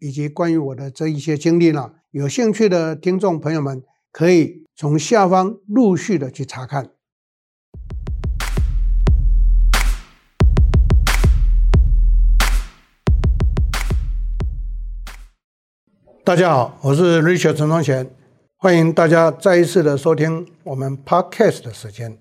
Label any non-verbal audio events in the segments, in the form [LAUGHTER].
以及关于我的这一些经历呢，有兴趣的听众朋友们可以从下方陆续的去查看。大家好，我是 Richard 陈宗贤，欢迎大家再一次的收听我们 Podcast 的时间。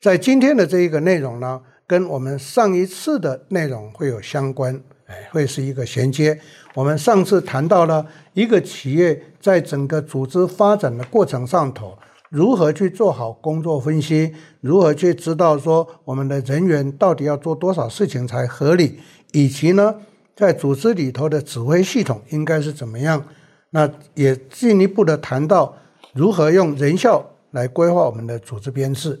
在今天的这一个内容呢，跟我们上一次的内容会有相关，哎，会是一个衔接。我们上次谈到了一个企业在整个组织发展的过程上头，如何去做好工作分析，如何去知道说我们的人员到底要做多少事情才合理，以及呢，在组织里头的指挥系统应该是怎么样。那也进一步的谈到如何用人效来规划我们的组织编制。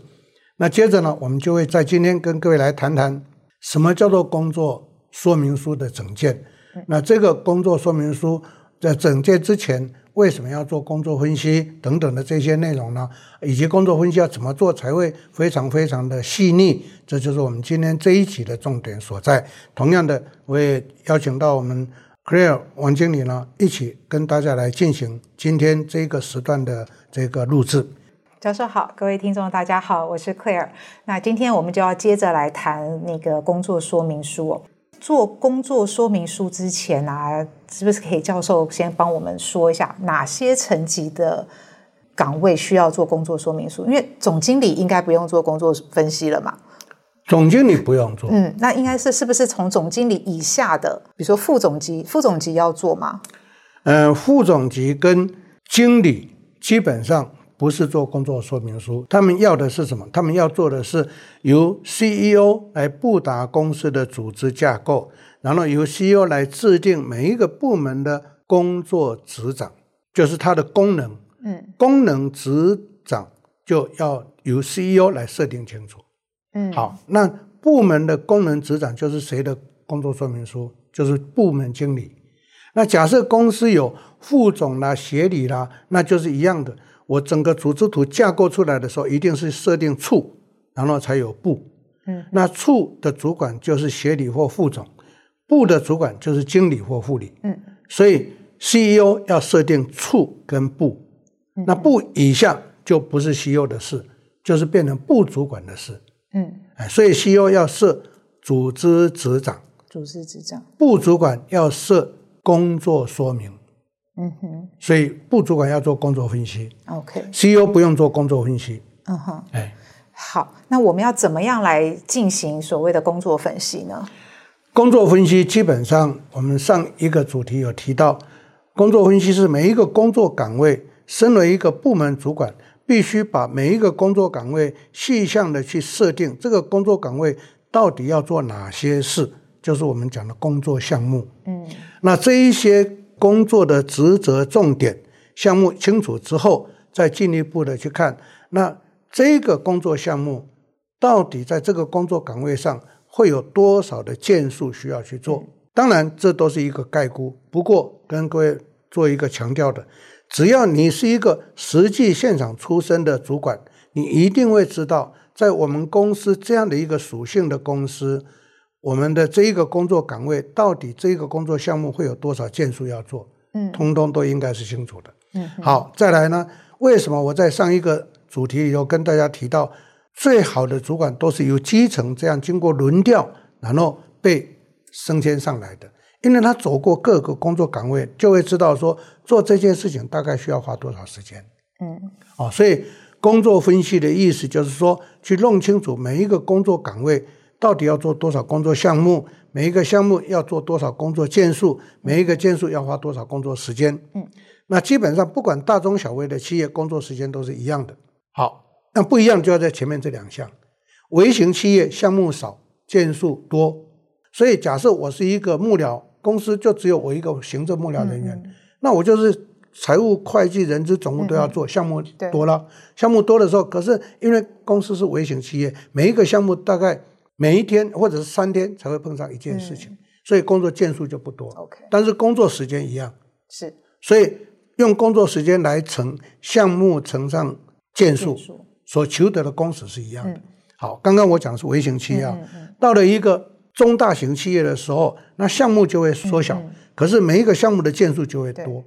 那接着呢，我们就会在今天跟各位来谈谈什么叫做工作说明书的整件。那这个工作说明书在整件之前，为什么要做工作分析等等的这些内容呢？以及工作分析要怎么做才会非常非常的细腻？这就是我们今天这一集的重点所在。同样的，我也邀请到我们 Claire 王经理呢，一起跟大家来进行今天这个时段的这个录制。教授好，各位听众大家好，我是 Claire。那今天我们就要接着来谈那个工作说明书哦。做工作说明书之前啊，是不是可以教授先帮我们说一下哪些层级的岗位需要做工作说明书？因为总经理应该不用做工作分析了嘛？总经理不用做。嗯，那应该是是不是从总经理以下的，比如说副总级、副总级要做吗？嗯、呃，副总级跟经理基本上。不是做工作说明书，他们要的是什么？他们要做的是由 CEO 来布达公司的组织架构，然后由 CEO 来制定每一个部门的工作职掌，就是它的功能。嗯，功能职掌就要由 CEO 来设定清楚。嗯，好，那部门的功能职掌就是谁的工作说明书？就是部门经理。那假设公司有副总啦、协理啦，那就是一样的。我整个组织图架构出来的时候，一定是设定处，然后才有部。嗯，那处的主管就是协理或副总，部的主管就是经理或副理。嗯，所以 CEO 要设定处跟部，那部以下就不是 CEO 的事，就是变成部主管的事。嗯，哎，所以 CEO 要设组织执掌，组织执掌，部主管要设工作说明。嗯哼，所以部主管要做工作分析，OK，CEO 不用做工作分析。嗯哼，哎，好，那我们要怎么样来进行所谓的工作分析呢？工作分析基本上，我们上一个主题有提到，工作分析是每一个工作岗位，身为一个部门主管，必须把每一个工作岗位细项的去设定，这个工作岗位到底要做哪些事，就是我们讲的工作项目。嗯，那这一些。工作的职责重点项目清楚之后，再进一步的去看，那这个工作项目到底在这个工作岗位上会有多少的件数需要去做？当然，这都是一个概估。不过，跟各位做一个强调的，只要你是一个实际现场出身的主管，你一定会知道，在我们公司这样的一个属性的公司。我们的这一个工作岗位，到底这个工作项目会有多少件数要做？嗯，通通都应该是清楚的。嗯，好，再来呢？为什么我在上一个主题里头跟大家提到，最好的主管都是由基层这样经过轮调，然后被升迁上来的？因为他走过各个工作岗位，就会知道说做这件事情大概需要花多少时间。嗯，哦，所以工作分析的意思就是说，去弄清楚每一个工作岗位。到底要做多少工作项目？每一个项目要做多少工作件数？每一个件数要花多少工作时间？嗯，那基本上不管大中小微的企业，工作时间都是一样的。好，那不一样就要在前面这两项。微型企业项目少，件数多，所以假设我是一个幕僚公司，就只有我一个行政幕僚人员，那我就是财务、会计、人资、总务都要做，项目多了，项目多的时候，可是因为公司是微型企业，每一个项目大概每一天或者是三天才会碰上一件事情，所以工作件数就不多。OK，但是工作时间一样，是，所以用工作时间来乘项目乘上件数，所求得的工时是一样的。好，刚刚我讲的是微型企业，到了一个中大型企业的时候，那项目就会缩小，可是每一个项目的件数就会多。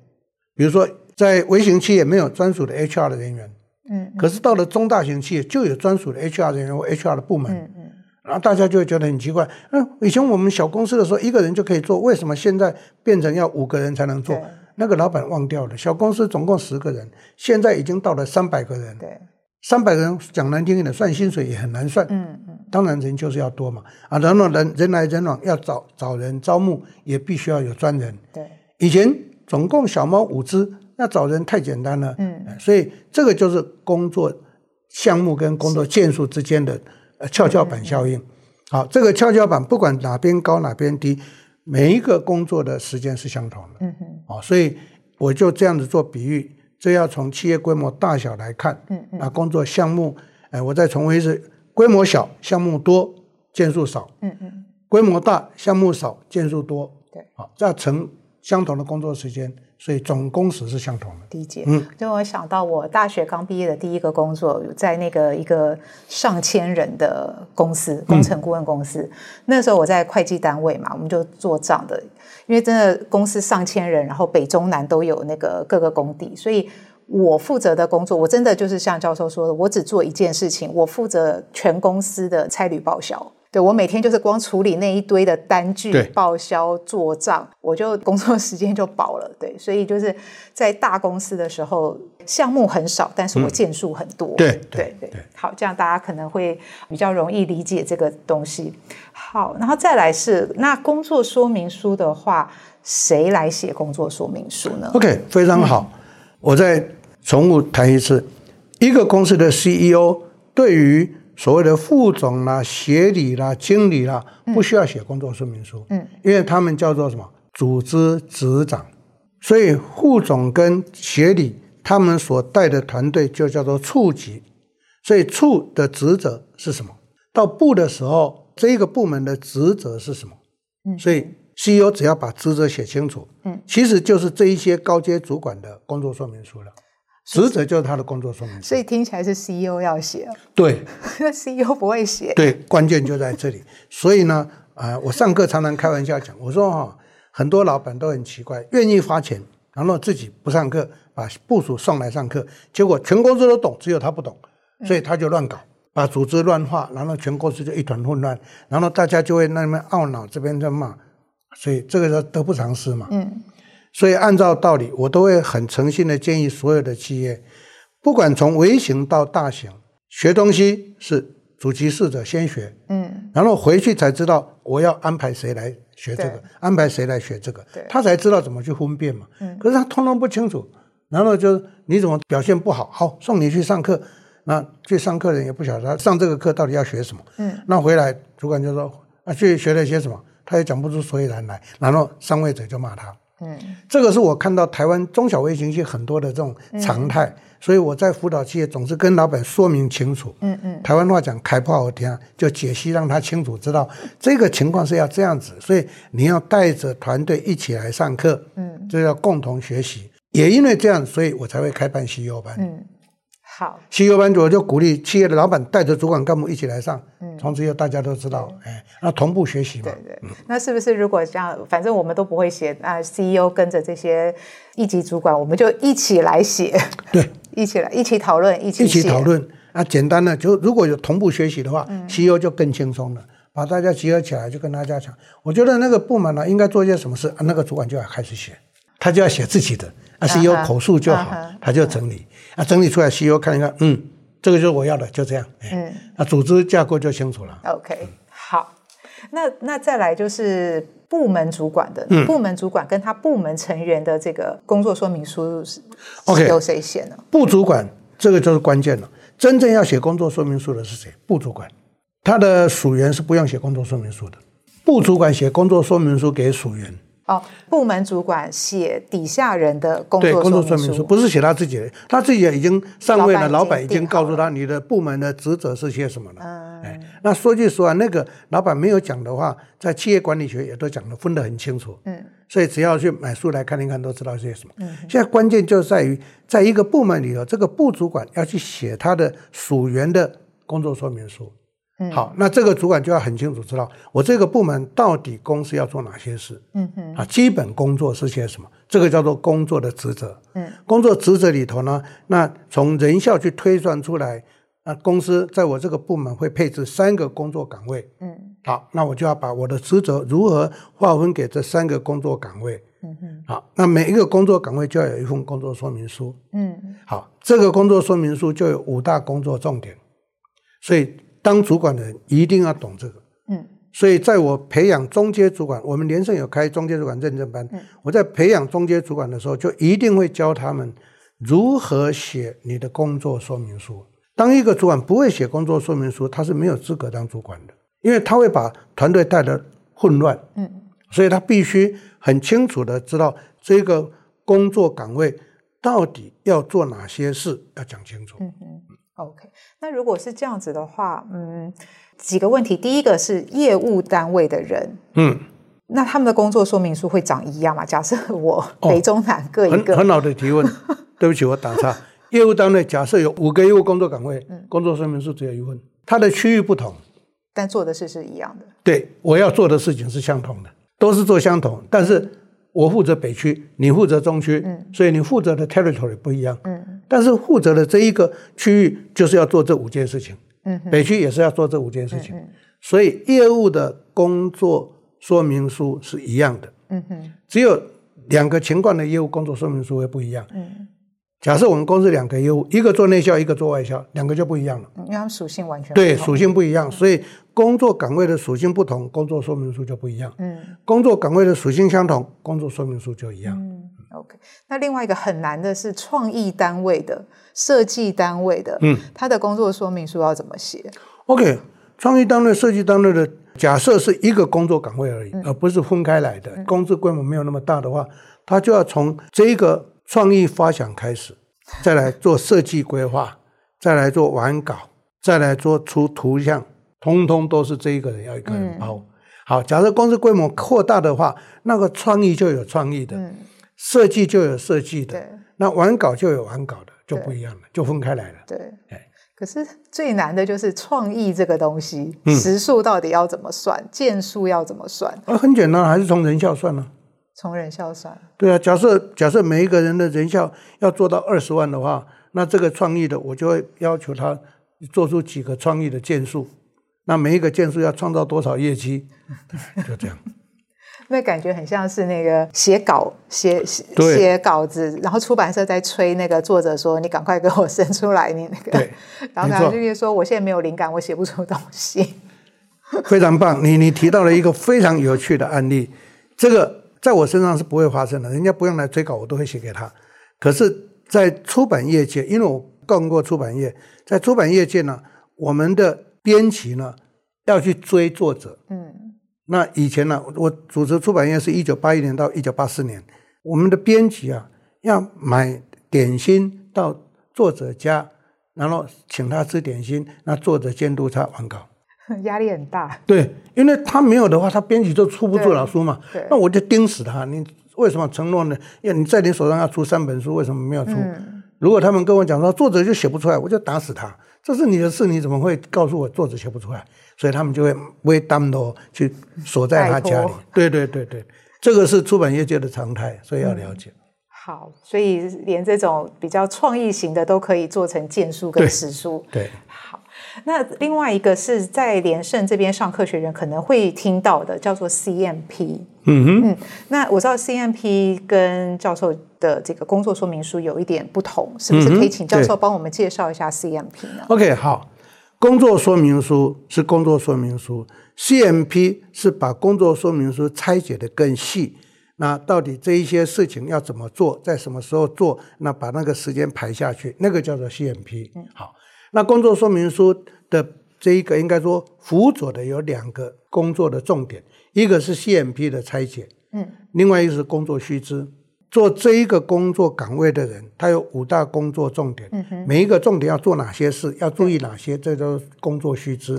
比如说，在微型企业没有专属的 HR 的人员，嗯，可是到了中大型企业就有专属的 HR 人员或 HR 的部门，嗯嗯，然后大家就会觉得很奇怪，嗯，以前我们小公司的时候一个人就可以做，为什么现在变成要五个人才能做？那个老板忘掉了，小公司总共十个人，现在已经到了三百个人，对，三百个人讲难听一点，算薪水也很难算，嗯嗯，当然人就是要多嘛，啊，然后人人来人往，要找找人招募也必须要有专人，对，以前。总共小猫五只，那找人太简单了。嗯，所以这个就是工作项目跟工作件数之间的呃跷跷板效应。好，这个跷跷板不管哪边高哪边低，每一个工作的时间是相同的。嗯哼。好，所以我就这样子做比喻，这要从企业规模大小来看。嗯嗯。啊，工作项目，哎，我再重复一次：规模小，项目多，件数少。嗯嗯。规模大，项目少，件数多。对。好，这样乘。相同的工作时间，所以总工时是相同的。理解，嗯，就我想到我大学刚毕业的第一个工作，在那个一个上千人的公司，工程顾问公司。嗯、那时候我在会计单位嘛，我们就做账的。因为真的公司上千人，然后北中南都有那个各个工地，所以我负责的工作，我真的就是像教授说的，我只做一件事情，我负责全公司的差旅报销。对，我每天就是光处理那一堆的单据、报销、做账，我就工作时间就饱了。对，所以就是在大公司的时候，项目很少，但是我件数很多。对对对，好，这样大家可能会比较容易理解这个东西。好，然后再来是那工作说明书的话，谁来写工作说明书呢？OK，非常好，嗯、我再重复谈一次，一个公司的 CEO 对于。所谓的副总啦、协理啦、经理啦，不需要写工作说明书，嗯，因为他们叫做什么？组织执掌，所以副总跟协理他们所带的团队就叫做处级，所以处的职责是什么？到部的时候，这个部门的职责是什么？嗯，所以 CEO 只要把职责写清楚，嗯，其实就是这一些高阶主管的工作说明书了。职责就是他的工作说明书，所以听起来是 CEO 要写。对，[LAUGHS] 那 CEO 不会写。对，关键就在这里。所以呢，啊、呃，我上课常常开玩笑讲，我说哈、哦，很多老板都很奇怪，愿意花钱，然后自己不上课，把部署送来上课，结果全公司都懂，只有他不懂，所以他就乱搞，把组织乱画，然后全公司就一团混乱，然后大家就会那边懊恼，这边在骂，所以这个叫得不偿失嘛。嗯。所以，按照道理，我都会很诚心的建议所有的企业，不管从微型到大型，学东西是主其事者先学，嗯，然后回去才知道我要安排谁来学这个，安排谁来学这个，他才知道怎么去分辨嘛。嗯，可是他通通不清楚，然后就你怎么表现不好，好送你去上课，那去上课的人也不晓得他上这个课到底要学什么，嗯，那回来主管就说啊，去学了些什么，他也讲不出所以然来，然后上位者就骂他。嗯，这个是我看到台湾中小微型企业很多的这种常态，嗯、所以我在辅导企业总是跟老板说明清楚。嗯嗯，台湾话讲开炮好听，就解析让他清楚知道这个情况是要这样子，所以你要带着团队一起来上课。嗯，就要共同学习。也因为这样，所以我才会开办 CEO 班。嗯。好，CEO 班我就鼓励企业的老板带着主管干部一起来上，嗯，从此以后大家都知道，哎，[LAUGHS] 那同步学习嘛。对对，那是不是如果这样，反正我们都不会写，那 CEO 跟着这些一级主管，我们就一起来写，对，[LAUGHS] 一起来一起讨论，一起一起讨论。啊，简单的就如果有同步学习的话，CEO 就更轻松了，把大家集合起来就跟大家讲，我觉得那个部门呢应该做一些什么事，啊，那个主管就要开始写，他就要写自己的，啊，CEO 口述就好，他就整理。啊，整理出来，CEO 看一看，嗯，这个就是我要的，就这样。嗯，那组织架构就清楚了。OK，好，那那再来就是部门主管的，嗯、部门主管跟他部门成员的这个工作说明书是，OK，由谁写呢？部主管这个就是关键了。真正要写工作说明书的是谁？部主管，他的属员是不用写工作说明书的。部主管写工作说明书给属员。哦，部门主管写底下人的工作对工作说明书，不是写他自己的，他自己已经上位了，老板已经告诉他你的部门的职责是些什么了。嗯，哎，那说句实话，那个老板没有讲的话，在企业管理学也都讲的分得很清楚。嗯，所以只要去买书来看一看，都知道些什么。嗯，现在关键就在于，在一个部门里头，这个部主管要去写他的属员的工作说明书。好，那这个主管就要很清楚知道，我这个部门到底公司要做哪些事，嗯哼，啊，基本工作是些什么？这个叫做工作的职责，嗯，工作职责里头呢，那从人效去推算出来，那公司在我这个部门会配置三个工作岗位，嗯，好，那我就要把我的职责如何划分给这三个工作岗位，嗯哼，好，那每一个工作岗位就要有一份工作说明书，嗯，好，这个工作说明书就有五大工作重点，所以。当主管的人一定要懂这个，嗯，所以在我培养中阶主管，我们联圣有开中阶主管认证班，嗯，我在培养中阶主管的时候，就一定会教他们如何写你的工作说明书。当一个主管不会写工作说明书，他是没有资格当主管的，因为他会把团队带得混乱，嗯，所以他必须很清楚的知道这个工作岗位到底要做哪些事，要讲清楚，嗯嗯。OK，那如果是这样子的话，嗯，几个问题。第一个是业务单位的人，嗯，那他们的工作说明书会长一样吗？假设我北中南各一个，哦、很，很好的提问。[LAUGHS] 对不起，我打岔。业务单位假设有五个业务工作岗位，嗯，工作说明书只有一份，它的区域不同，但做的事是一样的。对，我要做的事情是相同的，都是做相同，但是。我负责北区，你负责中区，嗯，所以你负责的 territory 不一样，嗯，但是负责的这一个区域就是要做这五件事情，嗯，北区也是要做这五件事情，所以业务的工作说明书是一样的，嗯哼，只有两个情况的业务工作说明书会不一样，嗯。假设我们公司两个业务，一个做内销，一个做外销，两个就不一样了。因为它们属性完全对，属性不一样，所以工作岗位的属性不同，工作说明书就不一样。嗯，工作岗位的属性相同，工作说明书就一样。嗯，OK。那另外一个很难的是创意单位的、设计单位的，嗯，他的工作说明书要怎么写？OK，创意单位、设计单位的，假设是一个工作岗位而已，嗯，而不是分开来的。嗯，公司规模没有那么大的话，他就要从这一个。创意发想开始，再来做设计规划，再来做完稿，再来做出图像，通通都是这一个人要一个人包。嗯、好，假设公司规模扩大的话，那个创意就有创意的，嗯、设计就有设计的，那完稿就有完稿的，就不一样了，就分开来了。对，可是最难的就是创意这个东西，时数到底要怎么算，件数要怎么算？啊，很简单，还是从人效算呢？从人效算，对啊，假设假设每一个人的人效要做到二十万的话，那这个创意的我就会要求他做出几个创意的件数，那每一个件数要创造多少业绩，[LAUGHS] 就这样。那感觉很像是那个写稿写写稿子，然后出版社在催那个作者说：“你赶快给我生出来，你那个。”对，[LAUGHS] 然后他就说：“我现在没有灵感，我写不出东西。[LAUGHS] ”非常棒，你你提到了一个非常有趣的案例，这个。在我身上是不会发生的，人家不用来追稿，我都会写给他。可是，在出版业界，因为我干过出版业，在出版业界呢，我们的编辑呢要去追作者。嗯，那以前呢，我主持出版业是一九八一年到一九八四年，我们的编辑啊要买点心到作者家，然后请他吃点心，那作者监督他完稿。[LAUGHS] 压力很大，对，因为他没有的话，他编辑就出不出老书嘛。对，那我就盯死他。你为什么承诺呢？因为你在你手上要出三本书，为什么没有出？嗯、如果他们跟我讲说作者就写不出来，我就打死他。这是你的事，你怎么会告诉我作者写不出来？所以他们就会为担当去锁在他家里。对对对对，这个是出版业界的常态，所以要了解。嗯、好，所以连这种比较创意型的都可以做成荐书跟史书。对。好那另外一个是在连胜这边上课学员可能会听到的，叫做 CMP。嗯哼，嗯，那我知道 CMP 跟教授的这个工作说明书有一点不同，是不是可以请教授帮我们介绍一下 CMP 呢？OK，好，工作说明书是工作说明书，CMP 是把工作说明书拆解的更细。那到底这一些事情要怎么做，在什么时候做？那把那个时间排下去，那个叫做 CMP。嗯，好。那工作说明书的这一个应该说辅佐的有两个工作的重点，一个是 CMP 的拆解，嗯，另外一个是工作须知。做这一个工作岗位的人，他有五大工作重点，嗯、哼每一个重点要做哪些事，要注意哪些，这都是工作须知。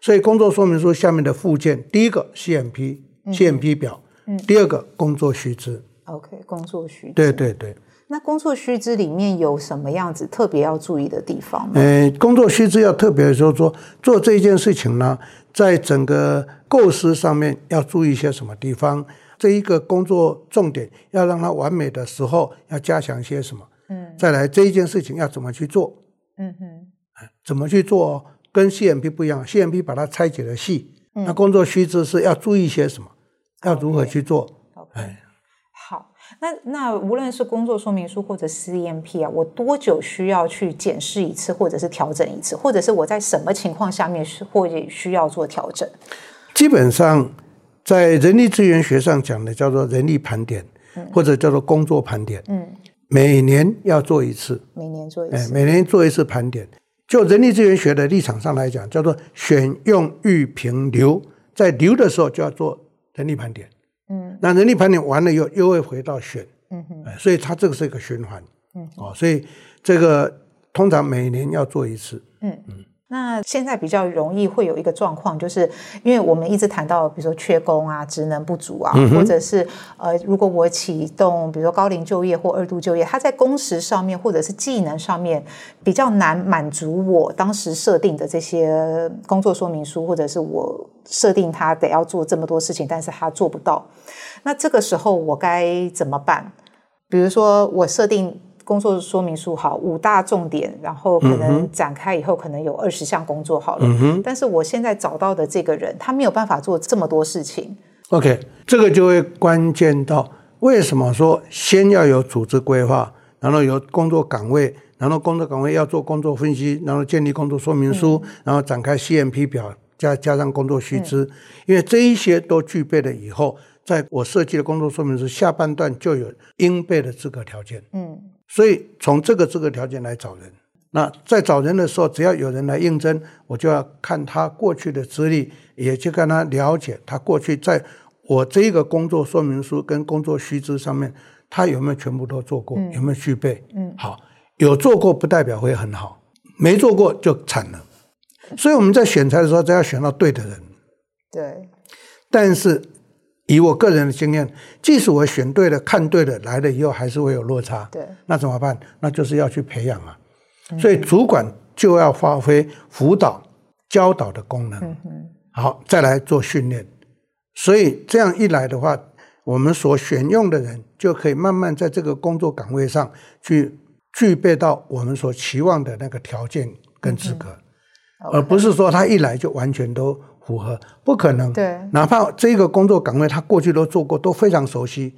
所以工作说明书下面的附件，第一个 CMP，CMP、嗯、CMP 表，嗯、第二个工作须知。OK，工作须知。对对对。那工作须知里面有什么样子特别要注意的地方吗？呃，工作须知要特别说说做这件事情呢，在整个构思上面要注意一些什么地方。这一个工作重点要让它完美的时候，要加强些什么？嗯，再来这一件事情要怎么去做？嗯哼，怎么去做？跟 CMP 不一样，CMP 把它拆解的细。嗯，那工作须知是要注意些什么？要如何去做哎，好，那那无论是工作说明书或者 CMP 啊，我多久需要去检视一次，或者是调整一次，或者是我在什么情况下面是或者需要做调整？基本上。在人力资源学上讲的叫做人力盘点，或者叫做工作盘点。嗯，每年要做一次。每年做一次。哎，每年做一次盘点。就人力资源学的立场上来讲，叫做选用育评留，在留的时候就要做人力盘点。嗯，那人力盘点完了以后，又会回到选。嗯哼。所以它这个是一个循环。嗯。哦，所以这个通常每年要做一次。嗯嗯。那现在比较容易会有一个状况，就是因为我们一直谈到，比如说缺工啊、职能不足啊，嗯、或者是呃，如果我启动，比如说高龄就业或二度就业，它在工时上面或者是技能上面比较难满足我当时设定的这些工作说明书，或者是我设定他得要做这么多事情，但是他做不到。那这个时候我该怎么办？比如说我设定。工作说明书好，五大重点，然后可能展开以后可能有二十项工作好了。但是我现在找到的这个人，他没有办法做这么多事情。OK，这个就会关键到为什么说先要有组织规划，然后有工作岗位，然后工作岗位要做工作分析，然后建立工作说明书，嗯、然后展开 CMP 表，加加上工作须知，嗯、因为这一些都具备了以后，在我设计的工作说明书下半段就有应备的资格条件。嗯。所以从这个这个条件来找人，那在找人的时候，只要有人来应征，我就要看他过去的资历，也去跟他了解他过去在我这一个工作说明书跟工作须知上面，他有没有全部都做过，嗯、有没有具备？嗯，好，有做过不代表会很好，没做过就惨了。所以我们在选材的时候，只要选到对的人。对，但是。以我个人的经验，即使我选对了、看对了，来了以后还是会有落差。对，那怎么办？那就是要去培养啊。所以主管就要发挥辅导、教导的功能。嗯、哼好，再来做训练。所以这样一来的话，我们所选用的人就可以慢慢在这个工作岗位上去具备到我们所期望的那个条件跟资格，嗯、而不是说他一来就完全都。符合不可能，对，哪怕这个工作岗位他过去都做过，都非常熟悉。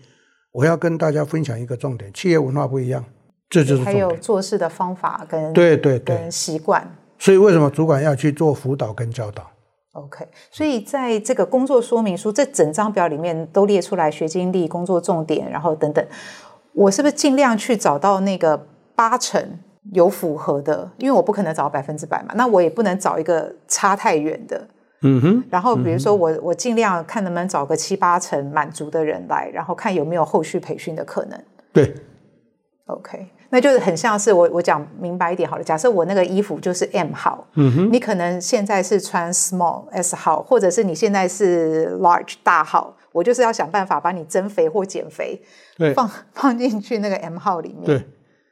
我要跟大家分享一个重点：企业文化不一样，这就是还有做事的方法跟对对对跟习惯。所以为什么主管要去做辅导跟教导？OK，所以在这个工作说明书这整张表里面都列出来学经历、工作重点，然后等等，我是不是尽量去找到那个八成有符合的？因为我不可能找百分之百嘛，那我也不能找一个差太远的。嗯哼，然后比如说我、嗯、我尽量看能不能找个七八成满足的人来，然后看有没有后续培训的可能。对，OK，那就是很像是我我讲明白一点好了。假设我那个衣服就是 M 号，嗯哼，你可能现在是穿 Small S 号，或者是你现在是 Large 大号，我就是要想办法把你增肥或减肥，对，放放进去那个 M 号里面。对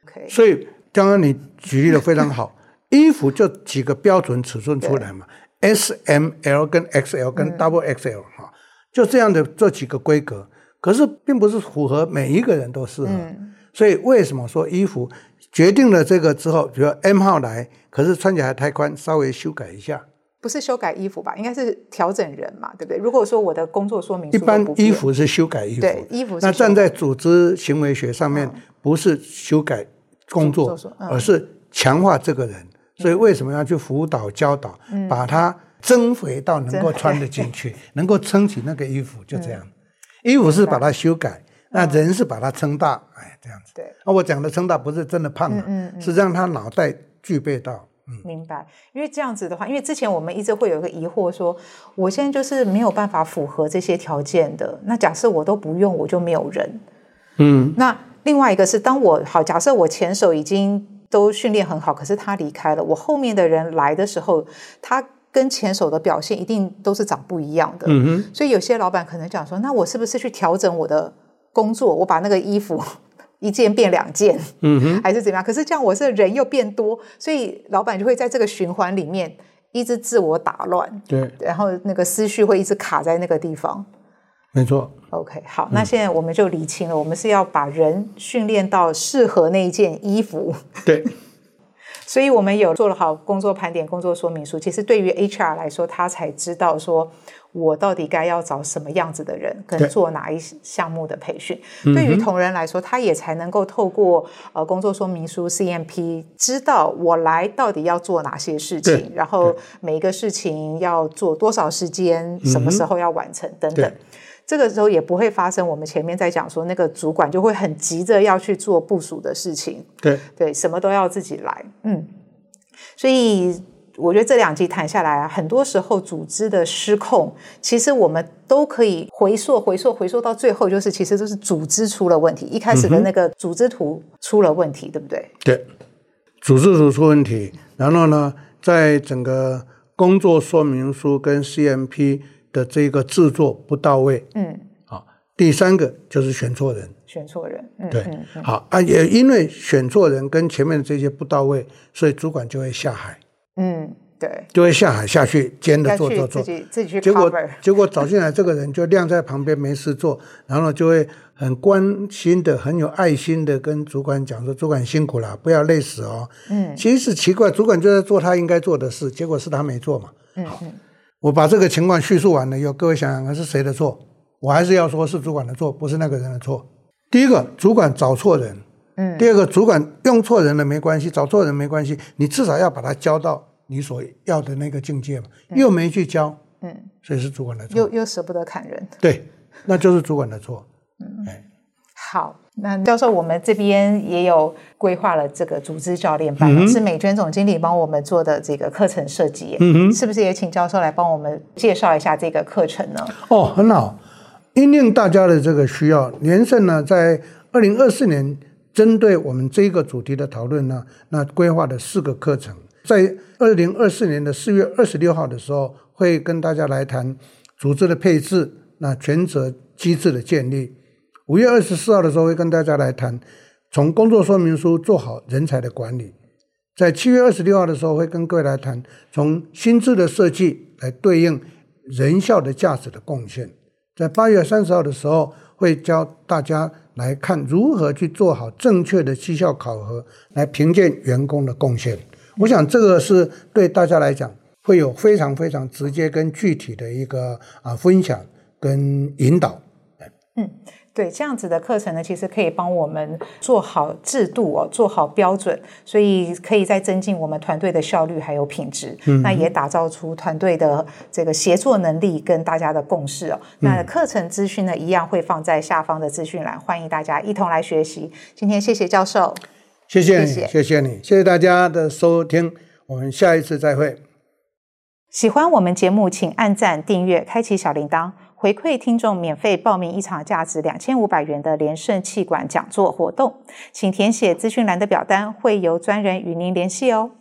，OK。所以刚刚你举例的非常好，衣服就几个标准尺寸出来嘛。S、M、L 跟 XL 跟 Double XL 哈、嗯，就这样的这几个规格，可是并不是符合每一个人都适合。嗯、所以为什么说衣服决定了这个之后，比如 M 号来，可是穿起来太宽，稍微修改一下？不是修改衣服吧？应该是调整人嘛，对不对？如果说我的工作说明一般衣服是修改衣服，对，衣服是。那站在组织行为学上面，不是修改工作，嗯、而是强化这个人。所以为什么要去辅导教导，把它增肥到能够穿得进去，能够撑起那个衣服，就这样。衣服是把它修改，那人是把它撑大，哎，这样子。对。那我讲的撑大不是真的胖了，是让他脑袋具备到明白。因为这样子的话，因为之前我们一直会有一个疑惑说，说我现在就是没有办法符合这些条件的。那假设我都不用，我就没有人。嗯。那另外一个是，当我好，假设我前手已经都训练很好，可是他离开了，我后面的人来的时候，他跟前手的表现一定都是长不一样的。嗯哼。所以有些老板可能讲说，那我是不是去调整我的工作？我把那个衣服。[LAUGHS] 一件变两件，嗯哼，还是怎么样？可是这样，我是人又变多，所以老板就会在这个循环里面一直自我打乱，对，然后那个思绪会一直卡在那个地方。没错。OK，好，那现在我们就理清了，嗯、我们是要把人训练到适合那一件衣服。对。[LAUGHS] 所以我们有做了好工作盘点、工作说明书。其实对于 HR 来说，他才知道说我到底该要找什么样子的人，跟做哪一项目的培训。对，对于同仁来说，他也才能够透过呃工作说明书 CMP，知道我来到底要做哪些事情，然后每一个事情要做多少时间，什么时候要完成等等。这个时候也不会发生我们前面在讲说那个主管就会很急着要去做部署的事情，对对，什么都要自己来，嗯，所以我觉得这两集谈下来啊，很多时候组织的失控，其实我们都可以回溯、回溯、回溯到最后，就是其实都是组织出了问题，一开始的那个组织图出了问题，嗯、对不对？对，组织图出问题，然后呢，在整个工作说明书跟 CMP。的这个制作不到位，嗯，好，第三个就是选错人，选错人，嗯、对，好啊，也因为选错人跟前面的这些不到位，所以主管就会下海，嗯，对，就会下海下去兼着做做做，自己自己去结果 [LAUGHS] 结果找进来这个人就晾在旁边没事做，然后就会很关心的、很有爱心的跟主管讲说：“主管辛苦了，不要累死哦。”嗯，其实是奇怪，主管就在做他应该做的事，结果是他没做嘛，嗯嗯。我把这个情况叙述完了以后，各位想想看是谁的错？我还是要说是主管的错，不是那个人的错。第一个，主管找错人；嗯，第二个，主管用错人了没关系，找错人没关系，你至少要把他教到你所要的那个境界嘛。又没去教，嗯，所以是主管的错。又又舍不得砍人，对，那就是主管的错。嗯，哎。好，那教授，我们这边也有规划了这个组织教练班，嗯、是美娟总经理帮我们做的这个课程设计。嗯哼，是不是也请教授来帮我们介绍一下这个课程呢？哦，很好，因应大家的这个需要，联圣呢在二零二四年针对我们这个主题的讨论呢，那规划的四个课程，在二零二四年的四月二十六号的时候，会跟大家来谈组织的配置，那权责机制的建立。五月二十四号的时候会跟大家来谈，从工作说明书做好人才的管理。在七月二十六号的时候会跟各位来谈，从薪资的设计来对应人效的价值的贡献。在八月三十号的时候会教大家来看如何去做好正确的绩效考核，来评鉴员工的贡献。我想这个是对大家来讲会有非常非常直接跟具体的一个啊分享跟引导。嗯。对，这样子的课程呢，其实可以帮我们做好制度哦，做好标准，所以可以再增进我们团队的效率还有品质。嗯，那也打造出团队的这个协作能力跟大家的共识哦。那课程资讯呢，一样会放在下方的资讯栏，欢迎大家一同来学习。今天谢谢教授，谢谢你，谢谢，谢谢你，谢谢大家的收听，我们下一次再会。喜欢我们节目，请按赞、订阅、开启小铃铛。回馈听众免费报名一场价值两千五百元的连胜气管讲座活动，请填写资讯栏的表单，会由专人与您联系哦。